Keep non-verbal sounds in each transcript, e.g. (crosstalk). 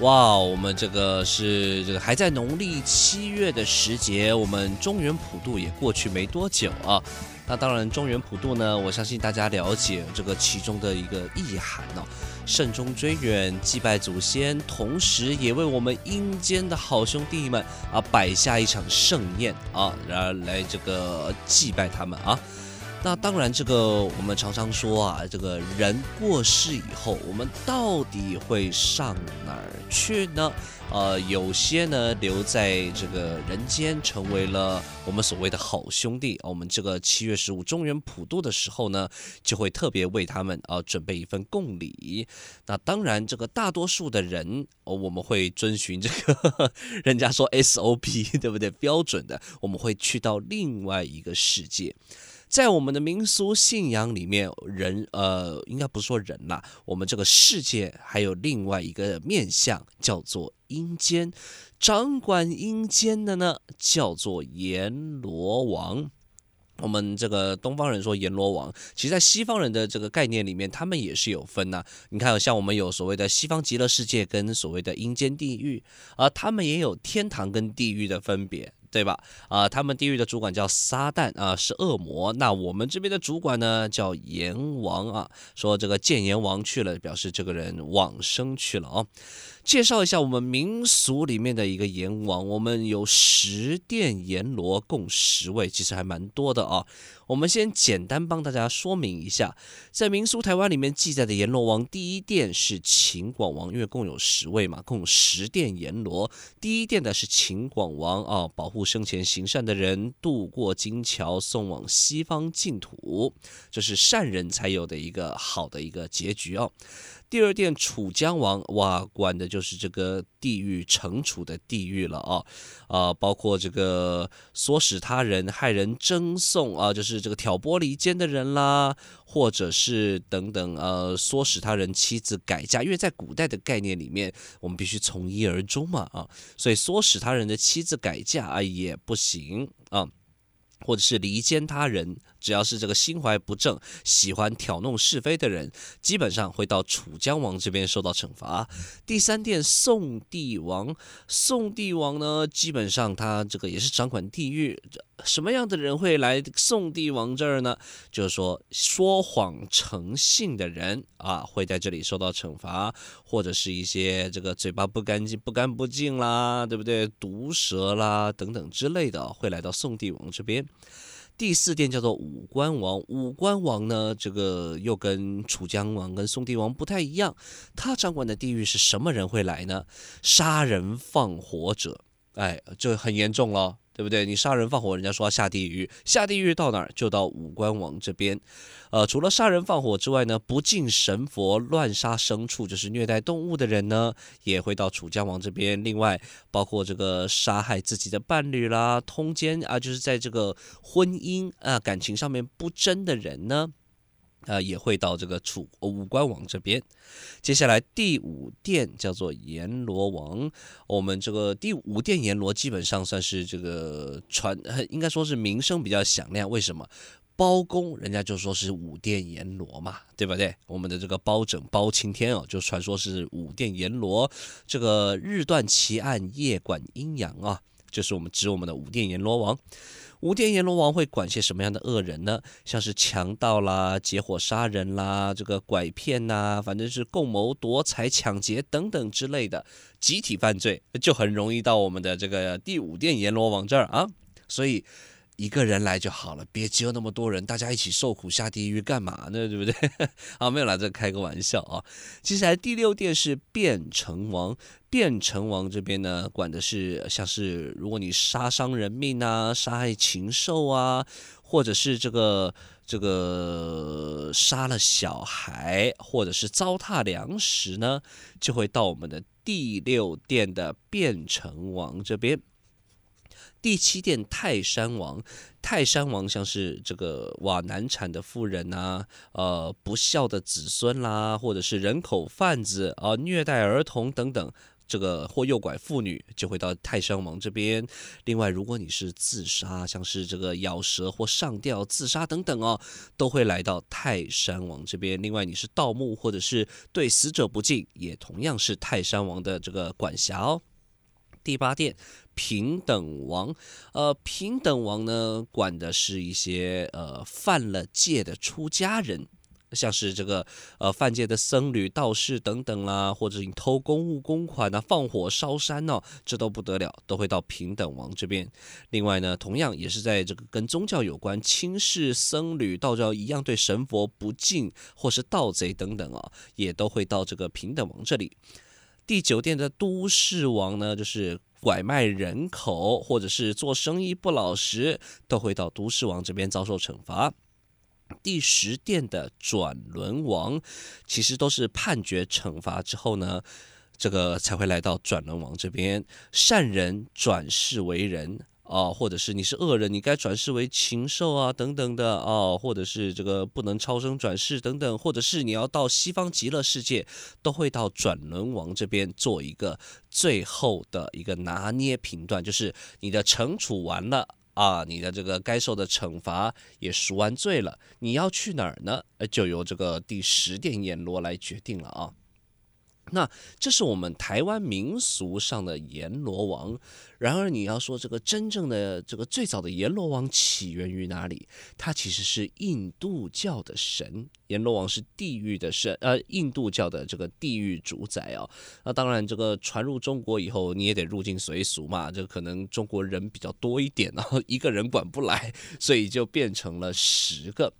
哇，我们这个是这个还在农历七月的时节，我们中原普渡也过去没多久啊。那当然，中原普渡呢，我相信大家了解这个其中的一个意涵哦，慎终追远，祭拜祖先，同时也为我们阴间的好兄弟们啊摆下一场盛宴啊，然后来这个祭拜他们啊。那当然，这个我们常常说啊，这个人过世以后，我们到底会上哪儿去呢？呃，有些呢留在这个人间，成为了我们所谓的好兄弟。我们这个七月十五中元普渡的时候呢，就会特别为他们啊、呃、准备一份供礼。那当然，这个大多数的人，哦，我们会遵循这个 (laughs) 人家说 SOP，对不对？标准的，我们会去到另外一个世界。在我们的民俗信仰里面，人呃，应该不是说人啦，我们这个世界还有另外一个面相，叫做阴间。掌管阴间的呢，叫做阎罗王。我们这个东方人说阎罗王，其实在西方人的这个概念里面，他们也是有分呐。你看，像我们有所谓的西方极乐世界跟所谓的阴间地狱，而他们也有天堂跟地狱的分别。对吧？啊、他们地狱的主管叫撒旦啊、是恶魔。那我们这边的主管呢，叫阎王啊。说这个见阎王去了，表示这个人往生去了哦。介绍一下我们民俗里面的一个阎王，我们有十殿阎罗，共十位，其实还蛮多的啊。我们先简单帮大家说明一下，在民俗台湾里面记载的阎罗王，第一殿是秦广王，因为共有十位嘛，共十殿阎罗。第一殿的是秦广王啊，保护生前行善的人，渡过金桥，送往西方净土，这是善人才有的一个好的一个结局哦。第二殿楚江王，哇，管的就是这个地狱惩处的地狱了啊，啊，包括这个唆使他人害人争讼啊，就是这个挑拨离间的人啦，或者是等等呃，唆使他人妻子改嫁，因为在古代的概念里面，我们必须从一而终嘛啊，所以唆使他人的妻子改嫁啊也不行啊。或者是离间他人，只要是这个心怀不正、喜欢挑弄是非的人，基本上会到楚江王这边受到惩罚。第三殿宋帝王，宋帝王呢，基本上他这个也是掌管地狱。什么样的人会来宋帝王这儿呢？就是说说谎成性的人啊，会在这里受到惩罚，或者是一些这个嘴巴不干净、不干不净啦，对不对？毒舌啦等等之类的，会来到宋帝王这边。第四殿叫做五官王，五官王呢，这个又跟楚江王跟宋帝王不太一样，他掌管的地域是什么人会来呢？杀人放火者，哎，这很严重了。对不对？你杀人放火，人家说要下地狱，下地狱到哪儿？就到五官王这边。呃，除了杀人放火之外呢，不敬神佛、乱杀牲畜，就是虐待动物的人呢，也会到楚江王这边。另外，包括这个杀害自己的伴侣啦、通奸啊，就是在这个婚姻啊感情上面不贞的人呢。呃，也会到这个楚武官王这边。接下来第五殿叫做阎罗王，我们这个第五殿阎罗基本上算是这个传，应该说是名声比较响亮。为什么？包公人家就说是五殿阎罗嘛，对不对？我们的这个包拯、包青天哦，就传说是五殿阎罗，这个日断奇案，夜管阴阳啊，就是我们指我们的五殿阎罗王。五殿阎罗王会管些什么样的恶人呢？像是强盗啦、结伙杀人啦、这个拐骗呐，反正是共谋夺财、抢劫等等之类的集体犯罪，就很容易到我们的这个第五殿阎罗王这儿啊。所以一个人来就好了，别集合那么多人，大家一起受苦下地狱干嘛呢？对不对？(laughs) 啊，没有啦，这开个玩笑啊。接下来第六殿是变成王。变成王这边呢，管的是像是如果你杀伤人命啊，杀害禽兽啊，或者是这个这个杀了小孩，或者是糟蹋粮食呢，就会到我们的第六殿的变成王这边。第七殿泰山王，泰山王像是这个哇难产的妇人呐、呃不孝的子孙啦，或者是人口贩子啊、虐待儿童等等，这个或诱拐妇女就会到泰山王这边。另外，如果你是自杀，像是这个咬舌或上吊自杀等等哦，都会来到泰山王这边。另外，你是盗墓或者是对死者不敬，也同样是泰山王的这个管辖哦。第八殿平等王，呃，平等王呢，管的是一些呃犯了戒的出家人，像是这个呃犯戒的僧侣、道士等等啦，或者你偷公物公款啊，放火烧山哦，这都不得了，都会到平等王这边。另外呢，同样也是在这个跟宗教有关，轻视僧侣、道教一样对神佛不敬，或是盗贼等等啊，也都会到这个平等王这里。第九殿的都市王呢，就是拐卖人口或者是做生意不老实，都会到都市王这边遭受惩罚。第十殿的转轮王，其实都是判决惩罚之后呢，这个才会来到转轮王这边，善人转世为人。哦，或者是你是恶人，你该转世为禽兽啊，等等的哦，或者是这个不能超生转世等等，或者是你要到西方极乐世界，都会到转轮王这边做一个最后的一个拿捏评断，就是你的惩处完了啊，你的这个该受的惩罚也赎完罪了，你要去哪儿呢？就由这个第十殿阎罗来决定了啊。那这是我们台湾民俗上的阎罗王。然而，你要说这个真正的这个最早的阎罗王起源于哪里？它其实是印度教的神。阎罗王是地狱的神，呃，印度教的这个地狱主宰啊。那当然，这个传入中国以后，你也得入境随俗嘛。这可能中国人比较多一点，然后一个人管不来，所以就变成了十个。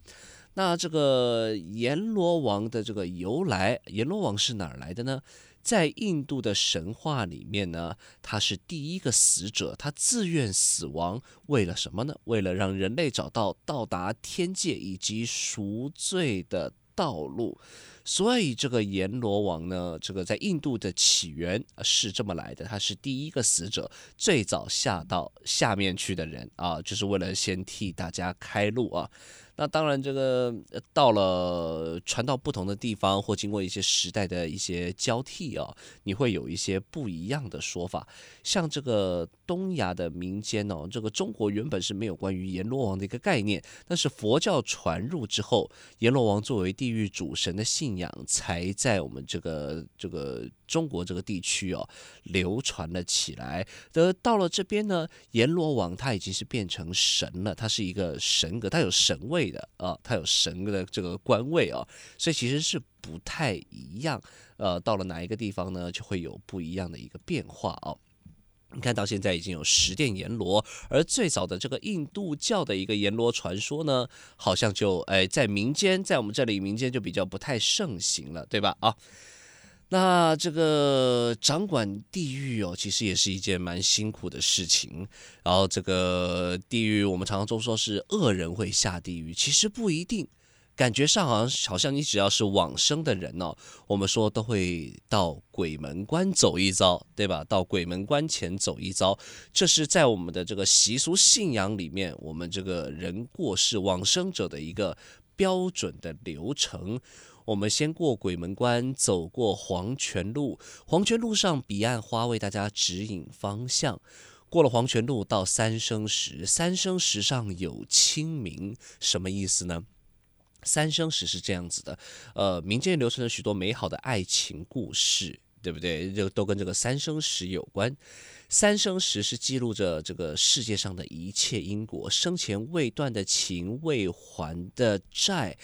那这个阎罗王的这个由来，阎罗王是哪儿来的呢？在印度的神话里面呢，他是第一个死者，他自愿死亡，为了什么呢？为了让人类找到到达天界以及赎罪的道路。所以这个阎罗王呢，这个在印度的起源是这么来的，他是第一个死者，最早下到下面去的人啊，就是为了先替大家开路啊。那当然，这个到了传到不同的地方，或经过一些时代的一些交替啊，你会有一些不一样的说法。像这个东亚的民间哦，这个中国原本是没有关于阎罗王的一个概念，但是佛教传入之后，阎罗王作为地狱主神的信信仰，才在我们这个这个中国这个地区哦流传了起来。得到了这边呢，阎罗王他已经是变成神了，他是一个神格，他有神位。的啊，他有神的这个官位啊，所以其实是不太一样。呃，到了哪一个地方呢，就会有不一样的一个变化啊。你看到现在已经有十殿阎罗，而最早的这个印度教的一个阎罗传说呢，好像就哎在民间，在我们这里民间就比较不太盛行了，对吧？啊。那这个掌管地狱哦，其实也是一件蛮辛苦的事情。然后这个地狱，我们常常都说是恶人会下地狱，其实不一定。感觉上好像好像你只要是往生的人哦，我们说都会到鬼门关走一遭，对吧？到鬼门关前走一遭，这是在我们的这个习俗信仰里面，我们这个人过世往生者的一个标准的流程。我们先过鬼门关，走过黄泉路。黄泉路上彼岸花为大家指引方向。过了黄泉路，到三生石。三生石上有清明，什么意思呢？三生石是这样子的，呃，民间流传着许多美好的爱情故事，对不对？这都跟这个三生石有关。三生石是记录着这个世界上的一切因果，生前未断的情、未还的债，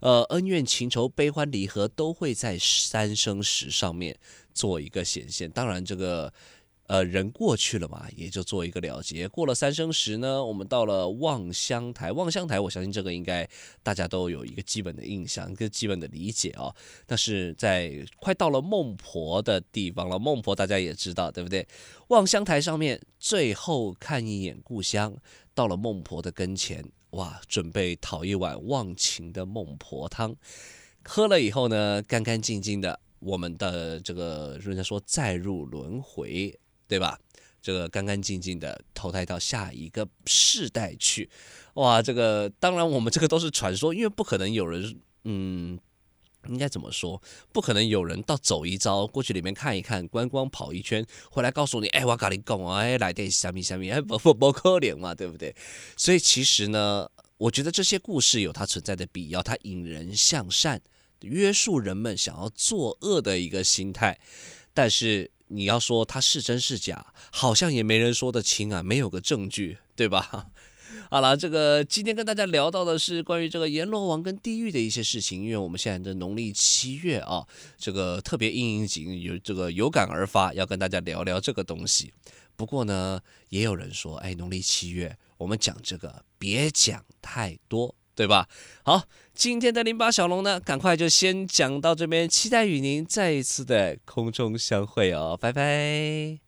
呃，恩怨情仇、悲欢离合，都会在三生石上面做一个显现。当然，这个。呃，人过去了嘛，也就做一个了结。过了三生石呢，我们到了望乡台。望乡台，我相信这个应该大家都有一个基本的印象，一个基本的理解啊、哦。但是在快到了孟婆的地方了，孟婆大家也知道，对不对？望乡台上面最后看一眼故乡，到了孟婆的跟前，哇，准备讨一碗忘情的孟婆汤。喝了以后呢，干干净净的，我们的这个人家说再入轮回，对吧？这个干干净净的投胎到下一个世代去，哇，这个当然我们这个都是传说，因为不可能有人，嗯，应该怎么说？不可能有人到走一遭过去里面看一看，观光跑一圈，回来告诉你，哎，我跟你讲啊，哎，来点虾米虾米，哎，不不不可怜嘛，对不对？所以其实呢，我觉得这些故事有它存在的必要，它引人向善，约束人们想要作恶的一个心态，但是。你要说它是真是假，好像也没人说得清啊，没有个证据，对吧？(laughs) 好了，这个今天跟大家聊到的是关于这个阎罗王跟地狱的一些事情，因为我们现在的农历七月啊，这个特别应应景，有这个有感而发，要跟大家聊聊这个东西。不过呢，也有人说，哎，农历七月我们讲这个别讲太多。对吧？好，今天的零八小龙呢，赶快就先讲到这边，期待与您再一次的空中相会哦，拜拜。